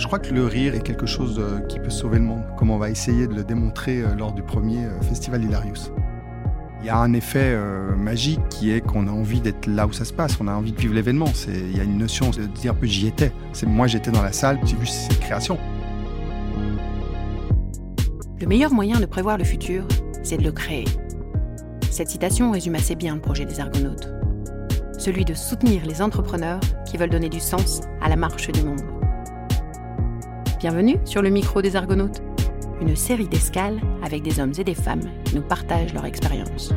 Je crois que le rire est quelque chose euh, qui peut sauver le monde, comme on va essayer de le démontrer euh, lors du premier euh, festival Hilarious. Il y a un effet magique qui est qu'on a envie d'être là où ça se passe, on a envie de vivre l'événement. Il y a une notion de dire peu j'y étais. Moi j'étais dans la salle, j'ai vu cette création. Le meilleur moyen de prévoir le futur, c'est de le créer. Cette citation résume assez bien le projet des Argonautes. Celui de soutenir les entrepreneurs qui veulent donner du sens à la marche du monde. Bienvenue sur le micro des Argonautes, une série d'escales avec des hommes et des femmes qui nous partagent leur expérience.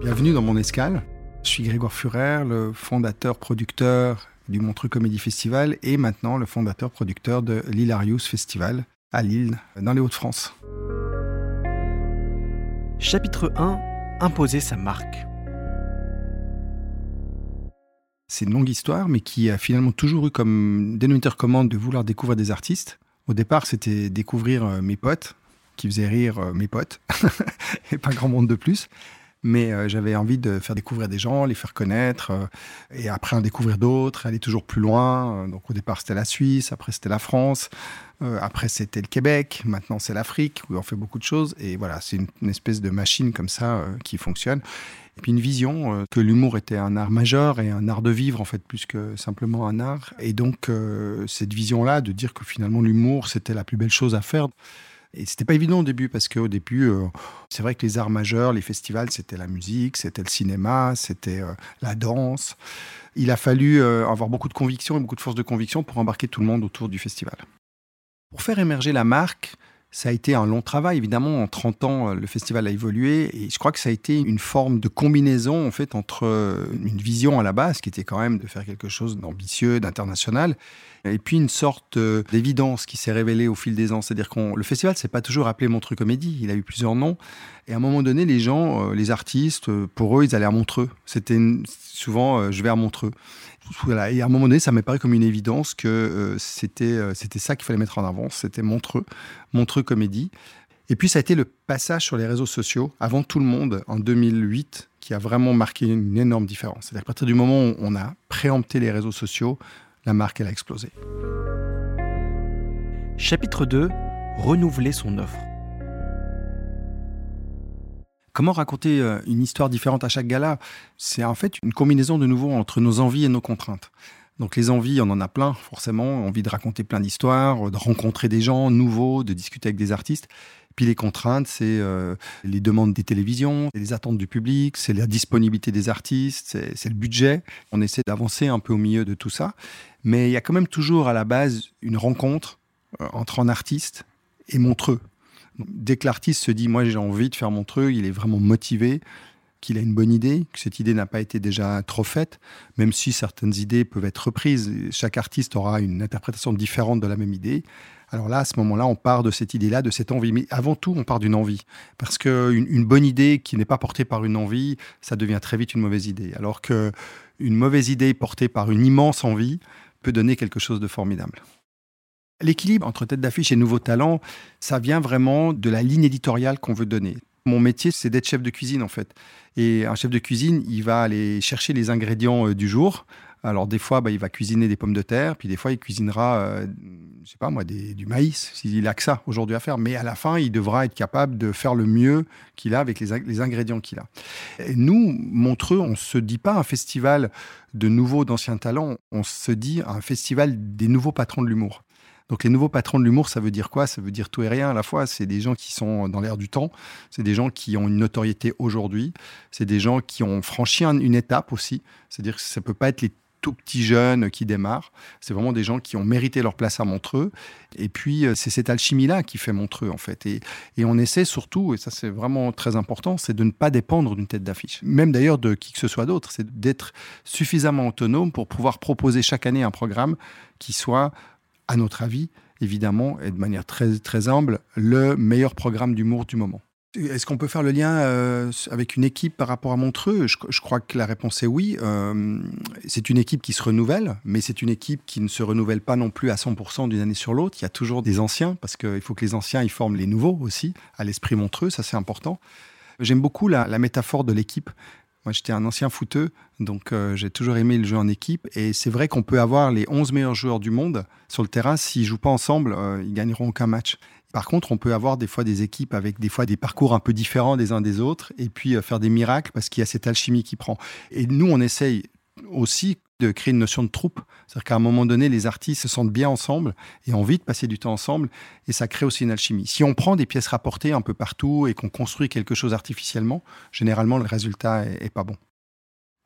Bienvenue dans mon escale. Je suis Grégoire Furer, le fondateur, producteur du Montreux Comédie Festival et maintenant le fondateur, producteur de l'Hilarious Festival à Lille, dans les Hauts-de-France. Chapitre 1 Imposer sa marque c'est une longue histoire, mais qui a finalement toujours eu comme dénominateur commun de vouloir découvrir des artistes. Au départ, c'était découvrir euh, mes potes, qui faisaient rire euh, mes potes, et pas grand monde de plus. Mais euh, j'avais envie de faire découvrir des gens, les faire connaître, et après en découvrir d'autres, aller toujours plus loin. donc au départ, c'était la Suisse, après c'était la France, après c'était le Québec, maintenant c'est l'Afrique, où on fait beaucoup de choses. Et voilà, c'est une, espèce de machine comme ça qui fonctionne et puis une vision euh, que l'humour était un art majeur et un art de vivre en fait plus que simplement un art. Et donc euh, cette vision-là de dire que finalement l'humour c'était la plus belle chose à faire. Et c'était pas évident au début parce qu'au début, euh, c'est vrai que les arts majeurs, les festivals, c'était la musique, c'était le cinéma, c'était la danse. Il a fallu avoir beaucoup de conviction et beaucoup de force de conviction pour embarquer tout le monde autour du festival. Pour faire émerger la marque, ça a été un long travail, évidemment. En 30 ans, euh, le festival a évolué et je crois que ça a été une forme de combinaison en fait entre euh, une vision à la base qui était quand même de faire quelque chose d'ambitieux, d'international, et puis une sorte euh, d'évidence qui s'est révélée au fil des ans. C'est-à-dire que le festival s'est pas toujours appelé Montreux Comédie, il a eu plusieurs noms. Et à un moment donné, les gens, les artistes, pour eux, ils allaient à Montreux. C'était souvent je vais à Montreux. Et à un moment donné, ça m'est paru comme une évidence que euh, c'était euh, c'était ça qu'il fallait mettre en avant. C'était Montreux, Montreux Comédie. Et puis ça a été le passage sur les réseaux sociaux avant tout le monde en 2008 qui a vraiment marqué une énorme différence. C'est-à-dire qu'à partir du moment où on a préempté les réseaux sociaux, la marque elle a explosé. Chapitre 2 Renouveler son offre. Comment raconter euh, une histoire différente à chaque gala? C'est en fait une combinaison de nouveau entre nos envies et nos contraintes. Donc les envies, on en a plein, forcément, envie de raconter plein d'histoires, de rencontrer des gens nouveaux, de discuter avec des artistes. Puis les contraintes, c'est euh, les demandes des télévisions, les attentes du public, c'est la disponibilité des artistes, c'est le budget. On essaie d'avancer un peu au milieu de tout ça. Mais il y a quand même toujours à la base une rencontre euh, entre un artiste et Montreux, Dès que l'artiste se dit, moi j'ai envie de faire mon truc, il est vraiment motivé, qu'il a une bonne idée, que cette idée n'a pas été déjà trop faite, même si certaines idées peuvent être reprises. Chaque artiste aura une interprétation différente de la même idée. Alors là, à ce moment-là, on part de cette idée-là, de cette envie. Mais avant tout, on part d'une envie. Parce qu'une une bonne idée qui n'est pas portée par une envie, ça devient très vite une mauvaise idée. Alors qu'une mauvaise idée portée par une immense envie peut donner quelque chose de formidable. L'équilibre entre tête d'affiche et nouveau talent, ça vient vraiment de la ligne éditoriale qu'on veut donner. Mon métier, c'est d'être chef de cuisine en fait. Et un chef de cuisine, il va aller chercher les ingrédients euh, du jour. Alors des fois, bah, il va cuisiner des pommes de terre, puis des fois, il cuisinera, euh, je sais pas moi, du maïs, s'il a que ça aujourd'hui à faire. Mais à la fin, il devra être capable de faire le mieux qu'il a avec les, ingrédients qu'il a. Et nous, Montreux, on se dit pas un festival de nouveaux, d'anciens talents, on se dit un festival des nouveaux patrons de l'humour. Donc les nouveaux patrons de l'humour, ça veut dire quoi? Ça veut dire tout et rien à la fois. C'est des gens qui sont dans l'air du temps, c'est des gens qui ont une notoriété aujourd'hui, c'est des gens qui ont franchi une étape aussi. C'est-à-dire que ça peut pas être les tout petits jeunes qui démarrent. C'est vraiment des gens qui ont mérité leur place à Montreux. Et puis, euh, c'est cette alchimie-là qui fait Montreux, en fait. Et on essaie surtout, et ça c'est vraiment très important, c'est de ne pas dépendre d'une tête d'affiche. Même d'ailleurs de qui que ce soit d'autre. C'est d'être suffisamment autonome pour pouvoir proposer chaque année un programme qui soit à notre avis, évidemment, et de manière très, très humble, le meilleur programme d'humour du moment. Est-ce qu'on peut faire le lien euh, avec une équipe par rapport à Montreux? Je, crois que la réponse est oui. Euh, c'est une équipe qui se renouvelle, mais c'est une équipe qui ne se renouvelle pas non plus à 100% d'une année sur l'autre. Il y a toujours des anciens, parce qu'il faut que les anciens ils forment les nouveaux aussi, à l'esprit Montreux, ça c'est important. J'aime beaucoup la, la métaphore de l'équipe Moi, j'étais un ancien footeux, donc euh, j'ai toujours aimé le jeu en équipe. Et c'est vrai qu'on peut avoir les 11 meilleurs joueurs du monde sur le terrain. S'ils jouent pas ensemble, euh, ils gagneront aucun match. Par contre, on peut avoir des fois des équipes avec des fois des parcours un peu différents des uns des autres et puis euh, faire des miracles parce qu'il y a cette alchimie qui prend. Et nous, on essaye aussi de créer une notion de troupe. C'est-à-dire qu'à un moment donné, les artistes se sentent bien ensemble et ont envie de passer du temps ensemble et ça crée aussi une alchimie. Si on prend des pièces rapportées un peu partout et qu'on construit quelque chose artificiellement, généralement le résultat est, est pas bon.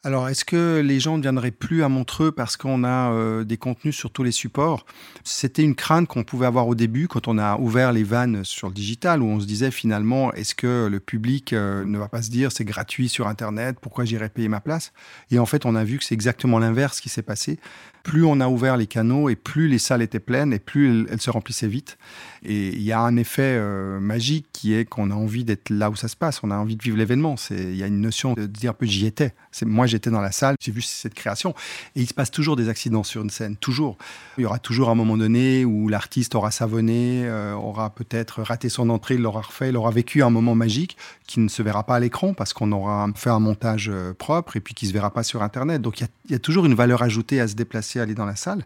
Alors, est-ce que les gens ne viendraient plus à Montreux parce qu'on a euh, des contenus sur tous les supports? C'était une crainte qu'on pouvait avoir au début quand on a ouvert les vannes sur le digital, où on se disait finalement, est-ce que le public euh, ne va pas se dire c'est gratuit sur Internet, pourquoi j'irai payer ma place? Et en fait, on a vu que c'est exactement l'inverse qui s'est passé. Plus on a ouvert les canaux et plus les salles étaient pleines et plus elles, se remplissaient vite. Et il y a un effet euh, magique qui est qu'on a envie d'être là où ça se passe, on a envie de vivre l'événement. Il y a une notion de dire un peu j'y étais. Moi j'étais dans la salle, j'ai vu cette création. Et il se passe toujours des accidents sur une scène, toujours. Il y aura toujours un moment donné où l'artiste aura savonné, euh, aura peut-être raté son entrée, il l'aura refait, il aura vécu un moment magique qui ne se verra pas à l'écran parce qu'on aura fait un montage euh, propre et puis qui ne se verra pas sur Internet. Donc il y, y a toujours une valeur ajoutée à se déplacer aller dans la salle.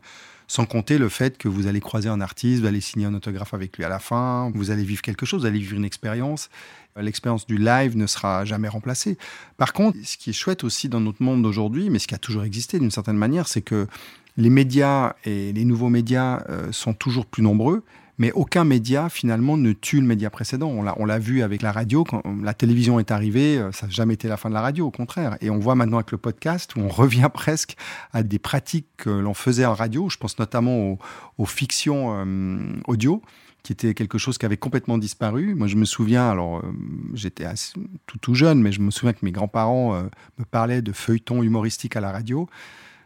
Sans compter le fait que vous allez croiser un artiste, vous allez signer un autographe avec lui à la fin, vous allez vivre quelque chose, vous allez vivre une expérience. L'expérience du live ne sera jamais remplacée. Par contre, ce qui est chouette aussi dans notre monde d'aujourd'hui, mais ce qui a toujours existé d'une certaine manière, c'est que les médias et les nouveaux médias euh, sont toujours plus nombreux mais aucun média, finalement, ne tue le média précédent. On l'a vu avec la radio. Quand la télévision est arrivée, euh, ça n'a jamais été la fin de la radio, au contraire. Et on voit maintenant avec le podcast où on revient presque à des pratiques que l'on faisait en radio. Je pense notamment aux, fictions euh, audio qui était quelque chose qui avait complètement disparu. Moi, je me souviens, alors euh, j'étais tout, tout jeune, mais je me souviens que mes grands-parents me parlaient de feuilletons humoristiques à la radio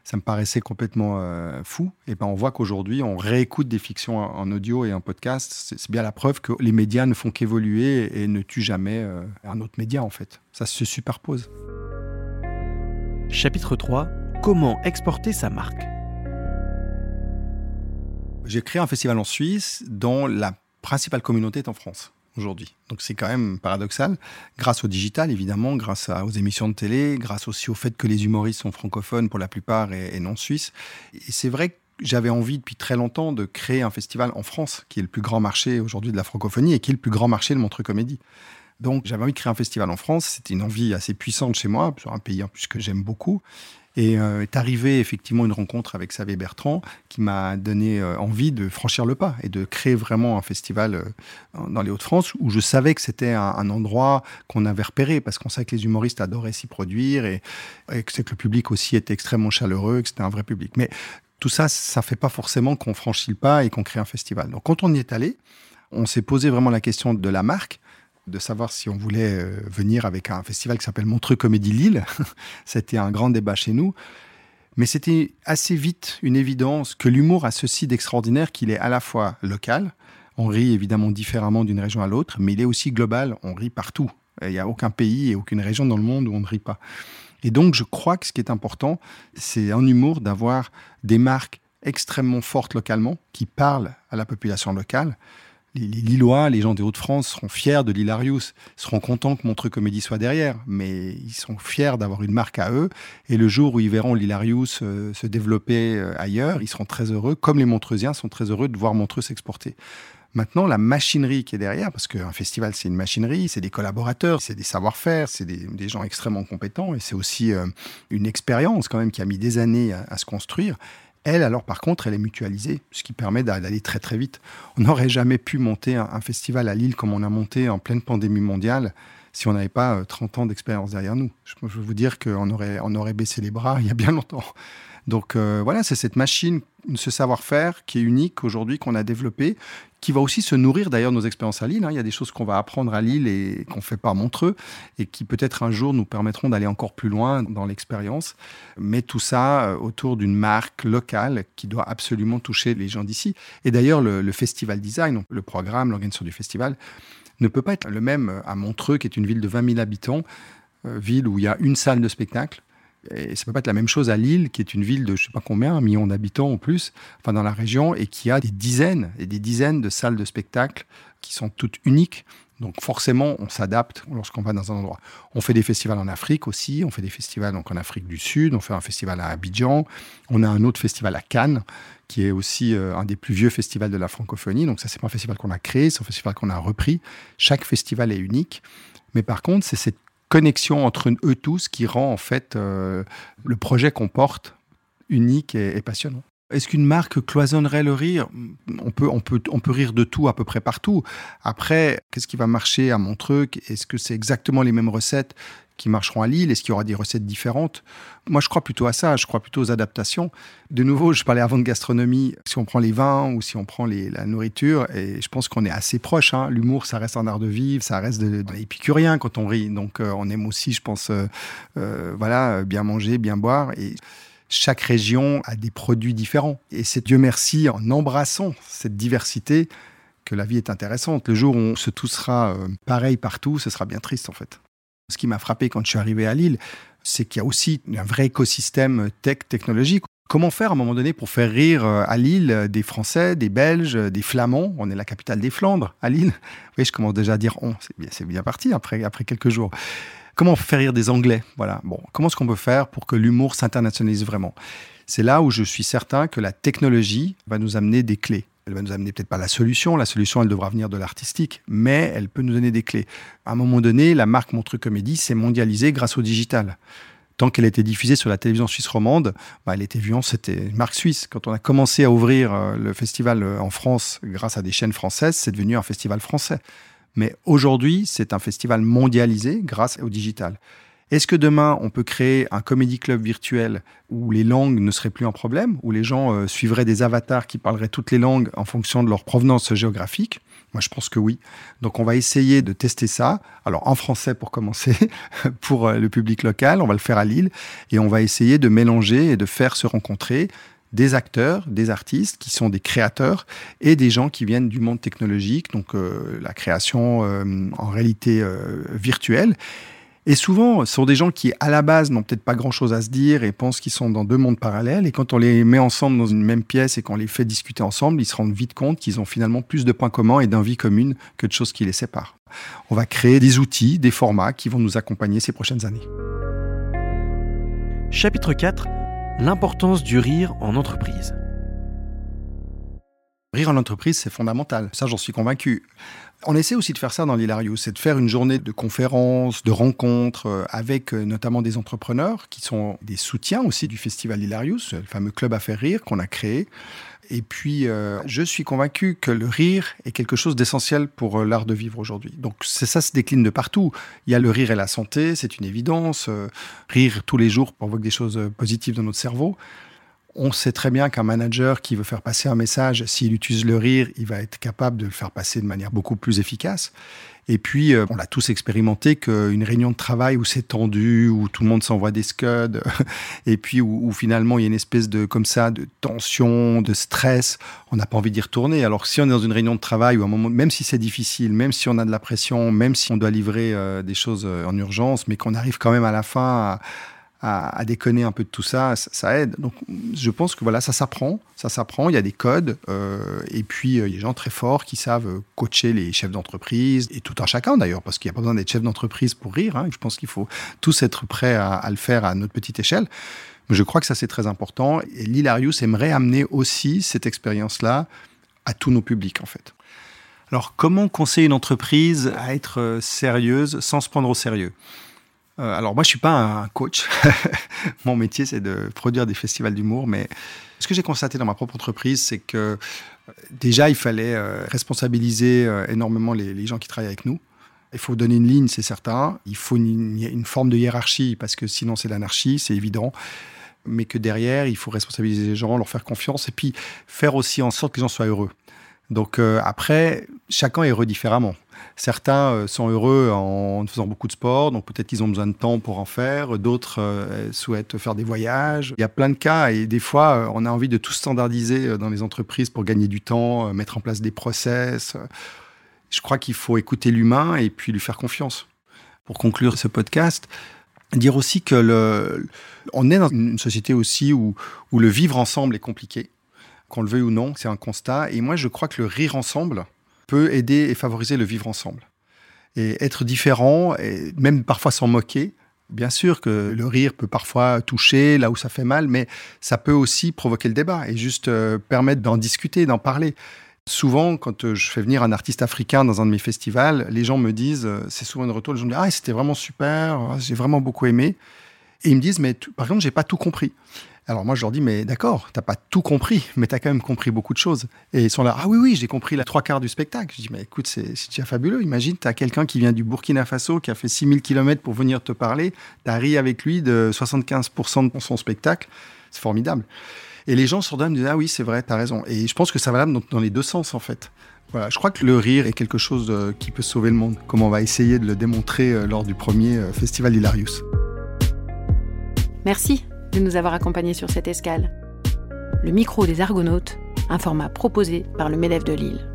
ça me paraissait complètement euh, fou. Et ben on voit qu'aujourd'hui, on réécoute des fictions en, audio et en podcast. C'est bien la preuve que les médias ne font qu'évoluer et ne tuent jamais euh, un autre média, en fait. Ça se superpose. Chapitre 3 Comment exporter sa marque J'ai créé un festival en Suisse dont la principale communauté est en France aujourd'hui. Donc c'est quand même paradoxal, grâce au digital évidemment, grâce aux émissions de télé, grâce aussi au fait que les humoristes sont francophones pour la plupart et, non suisses. Et c'est vrai que j'avais envie depuis très longtemps de créer un festival en France, qui est le plus grand marché aujourd'hui de la francophonie et qui est le plus grand marché de Montreux Comédie. Donc j'avais envie de créer un festival en France, c'était une envie assez puissante chez moi, sur un pays en plus que j'aime beaucoup. Et euh, est arrivée effectivement une rencontre avec Xavier Bertrand qui m'a donné euh, envie de franchir le pas et de créer vraiment un festival euh, dans les Hauts-de-France où je savais que c'était un, endroit qu'on avait repéré parce qu'on savait que les humoristes adoraient s'y produire et, et que, que le public aussi était extrêmement chaleureux, que c'était un vrai public. Mais tout ça, ça fait pas forcément qu'on franchit le pas et qu'on crée un festival. Donc quand on y est allé, on s'est posé vraiment la question de la marque de savoir si on voulait euh, venir avec un festival qui s'appelle Montreux Comédie Lille. c'était un grand débat chez nous. Mais c'était assez vite une évidence que l'humour a ceci d'extraordinaire qu'il est à la fois local, on rit évidemment différemment d'une région à l'autre, mais il est aussi global, on rit partout. Il n'y a aucun pays et aucune région dans le monde où on ne rit pas. Et donc je crois que ce qui est important, c'est en humour d'avoir des marques extrêmement fortes localement, qui parlent à la population locale, les, Lillois, les gens des Hauts-de-France seront fiers de l'Hilarius, seront contents que Montreux Comédie soit derrière, mais ils sont fiers d'avoir une marque à eux. Et le jour où ils verront l'Hilarius euh, se développer euh, ailleurs, ils seront très heureux, comme les Montreusiens sont très heureux de voir Montreux s'exporter. Maintenant, la machinerie qui est derrière, parce qu'un festival, c'est une machinerie, c'est des collaborateurs, c'est des savoir-faire, c'est des, gens extrêmement compétents, et c'est aussi euh, une expérience quand même qui a mis des années à se construire. Elle, alors, par contre, elle est mutualisée, ce qui permet d'aller très très vite. On n'aurait jamais pu monter un, festival à Lille comme on a monté en pleine pandémie mondiale si on n'avait pas 30 euh, ans d'expérience derrière nous. Je, je, veux vous dire qu'on aurait, on aurait baissé les bras il y a bien longtemps. Donc euh, voilà, c'est cette machine, ce savoir-faire qui est unique aujourd'hui, qu'on a développé, qui va aussi se nourrir d'ailleurs de nos expériences à Lille. Hein. Il y a des choses qu'on va apprendre à Lille et qu'on ne fait pas à Montreux, et qui peut-être un jour nous permettront d'aller encore plus loin dans l'expérience. Mais tout ça euh, autour d'une marque locale qui doit absolument toucher les gens d'ici. Et d'ailleurs, le, festival design, le programme, l'organisation du festival, ne peut pas être le même à Montreux, qui est une ville de 20 000 habitants, euh, ville où il y a une salle de spectacle, et ça peut pas être la même chose à Lille, qui est une ville de je sais pas combien, un million d'habitants en plus, enfin dans la région, et qui a des dizaines et des dizaines de salles de spectacle qui sont toutes uniques Donc forcément, on s'adapte lorsqu'on va dans un endroit. On fait des festivals en Afrique aussi, on fait des festivals donc en Afrique du Sud, on fait un festival à Abidjan, on a un autre festival à Cannes, qui est aussi euh, un des plus vieux festivals de la francophonie. Donc ça, c'est pas un festival qu'on a créé, c'est un festival qu'on a repris. Chaque festival est unique. Mais par contre, c'est cette connexion entre eux tous qui rend en fait euh, le projet qu'on porte unique et passionnant. Est-ce qu'une marque cloisonnerait le rire? On peut, on, peut, on peut rire de tout à peu près partout. Après, qu'est-ce qui va marcher à Montreux Est-ce que c'est exactement les mêmes recettes? Qui marcheront à Lille Est-ce qu'il y aura des recettes différentes? Moi, je crois plutôt à ça. Je crois plutôt aux adaptations. De nouveau, je parlais avant de gastronomie. Si on prend les vins ou si on prend la nourriture, et je pense qu'on est assez proche. Hein. L'humour, ça reste un art de vivre, ça reste de, l'épicurien quand on rit. Donc, euh, on aime aussi, je pense, euh, euh, voilà, bien manger, bien boire. Et chaque région a des produits différents. Et c'est Dieu merci en embrassant cette diversité que la vie est intéressante. Le jour où on se tous sera euh, pareil partout, ce sera bien triste en fait. Ce qui m'a frappé quand je suis arrivé à Lille, c'est qu'il y a aussi un vrai écosystème tech technologique. Comment faire à un moment donné pour faire rire euh, à Lille des Français, des Belges, des Flamands? On est la capitale des Flandres, à Lille. Oui, je commence déjà à dire on. C'est bien, bien parti après, après quelques jours. Comment faire rire des Anglais? Voilà. Bon, comment est-ce qu'on peut faire pour que l'humour s'internationalise vraiment? C'est là où je suis certain que la technologie va nous amener des clés. Elle va nous amener peut-être pas la solution, la solution elle devra venir de l'artistique, mais elle peut nous donner des clés. À un moment donné, la marque Montreux Comédie s'est mondialisée grâce au digital. Tant qu'elle était diffusée sur la télévision suisse romande, bah, elle était vue c'était une marque suisse. Quand on a commencé à ouvrir euh, le festival euh, en France grâce à des chaînes françaises, c'est devenu un festival français. Mais aujourd'hui, c'est un festival mondialisé grâce au digital. Est-ce que demain, on peut créer un comédie club virtuel où les langues ne seraient plus un problème, où les gens euh, suivraient des avatars qui parleraient toutes les langues en fonction de leur provenance géographique? Moi, je pense que oui. Donc, on va essayer de tester ça. Alors, en français pour commencer, pour euh, le public local, on va le faire à Lille, et on va essayer de mélanger et de faire se rencontrer des acteurs, des artistes qui sont des créateurs et des gens qui viennent du monde technologique, donc euh, la création en réalité virtuelle. Et souvent, ce sont des gens qui, à la base, n'ont peut-être pas grand-chose à se dire et pensent qu'ils sont dans deux mondes parallèles. Et quand on les met ensemble dans une même pièce et qu'on les fait discuter ensemble, ils se rendent vite compte qu'ils ont finalement plus de points communs et d'envies communes que de choses qui les séparent. On va créer des outils, des formats qui vont nous accompagner ces prochaines années. Chapitre 4 L'importance du rire en entreprise. Rire en entreprise, c'est fondamental. Ça, j'en suis convaincu. On essaie aussi de faire ça dans l'Hilarious, c'est de faire une journée de conférences, de rencontres euh, avec euh, notamment des entrepreneurs qui sont des soutiens aussi du festival Hilarious, le fameux club à faire rire qu'on a créé. Et puis, euh, je suis convaincu que le rire est quelque chose d'essentiel pour l'art de vivre aujourd'hui. Donc, c'est ça se décline de partout. Il y a le rire et la santé, c'est une évidence. Rire tous les jours provoque des choses positives dans notre cerveau. On sait très bien qu'un manager qui veut faire passer un message, s'il utilise le rire, il va être capable de le faire passer de manière beaucoup plus efficace. Et puis, euh, on l'a tous expérimenté qu'une réunion de travail où c'est tendu, où tout le monde s'envoie des scuds, et puis où, finalement il y a une espèce de comme ça de tension, de stress, on n'a pas envie d'y retourner. Alors si on est dans une réunion de travail ou un moment, même si c'est difficile, même si on a de la pression, même si on doit livrer euh, des choses euh, en urgence, mais qu'on arrive quand même à la fin à, à, déconner un peu de tout ça, ça, aide. Donc, je pense que voilà, ça s'apprend, ça s'apprend. Il y a des codes, euh, et puis euh, il y a des gens très forts qui savent coacher les chefs d'entreprise et tout un chacun d'ailleurs, parce qu'il n'y a pas besoin d'être chef d'entreprise pour rire. Hein. Je pense qu'il faut tous être prêts à, le faire à notre petite échelle. Mais je crois que ça c'est très important. Et l'Hilarius aimerait amener aussi cette expérience-là à tous nos publics en fait. Alors, comment conseiller une entreprise à être euh, sérieuse sans se prendre au sérieux? Euh, alors moi, je suis pas un coach. Mon métier, c'est de produire des festivals d'humour. Mais ce que j'ai constaté dans ma propre entreprise, c'est que euh, déjà, il fallait euh, responsabiliser énormément les, gens qui travaillent avec nous. Il faut donner une ligne, c'est certain. Il faut une, une, forme de hiérarchie parce que sinon, c'est l'anarchie, c'est évident. Mais que derrière, il faut responsabiliser les gens, leur faire confiance et puis faire aussi en sorte que les gens soient heureux. Donc après, chacun est heureux différemment. Certains euh, sont heureux en faisant beaucoup de sport, donc peut-être qu'ils ont besoin de temps pour en faire. D'autres euh, souhaitent faire des voyages. Il y a plein de cas et des fois, euh, on a envie de tout standardiser dans les entreprises pour gagner du temps, mettre en place des process. Je crois qu'il faut écouter l'humain et puis lui faire confiance. Pour conclure ce podcast, dire aussi que on est dans une société aussi où le vivre ensemble est compliqué, qu'on le veuille ou non, c'est un constat. Et moi, je crois que le rire ensemble, peut aider et favoriser le vivre ensemble. Et être différent, et même parfois s'en moquer, Bien sûr que le rire peut parfois toucher là où ça fait mal, mais ça peut aussi provoquer le débat et juste euh, permettre d'en discuter, d'en parler. Souvent, quand euh, je fais venir un artiste africain dans un de mes festivals, les gens me disent, euh, c'est souvent une retour, les gens me disent, ah, c'était vraiment super, j'ai vraiment beaucoup aimé. Et ils me disent, mais par exemple, j'ai pas tout compris. Alors moi, je leur dis, mais d'accord, t'as pas tout compris, mais tu as quand même compris beaucoup de choses. Et ils sont là, ah oui, oui, j'ai compris la trois quarts du spectacle. Je dis, mais écoute, c'est déjà fabuleux. Imagine, tu as quelqu'un qui vient du Burkina Faso, qui a fait 6000 km pour venir te parler. Tu as ri avec lui de 75% de son spectacle. C'est formidable. Et les gens sur me disent, ah oui, c'est vrai, tu as raison. Et je pense que ça va dans, dans les deux sens, en fait. Voilà, je crois que le rire est quelque chose euh, qui peut sauver le monde, comme on va essayer de le démontrer euh, lors du premier euh, festival Hilarius. Merci de nous avoir accompagnés sur cette escale. Le micro des Argonautes, un format proposé par le MEDEF de Lille.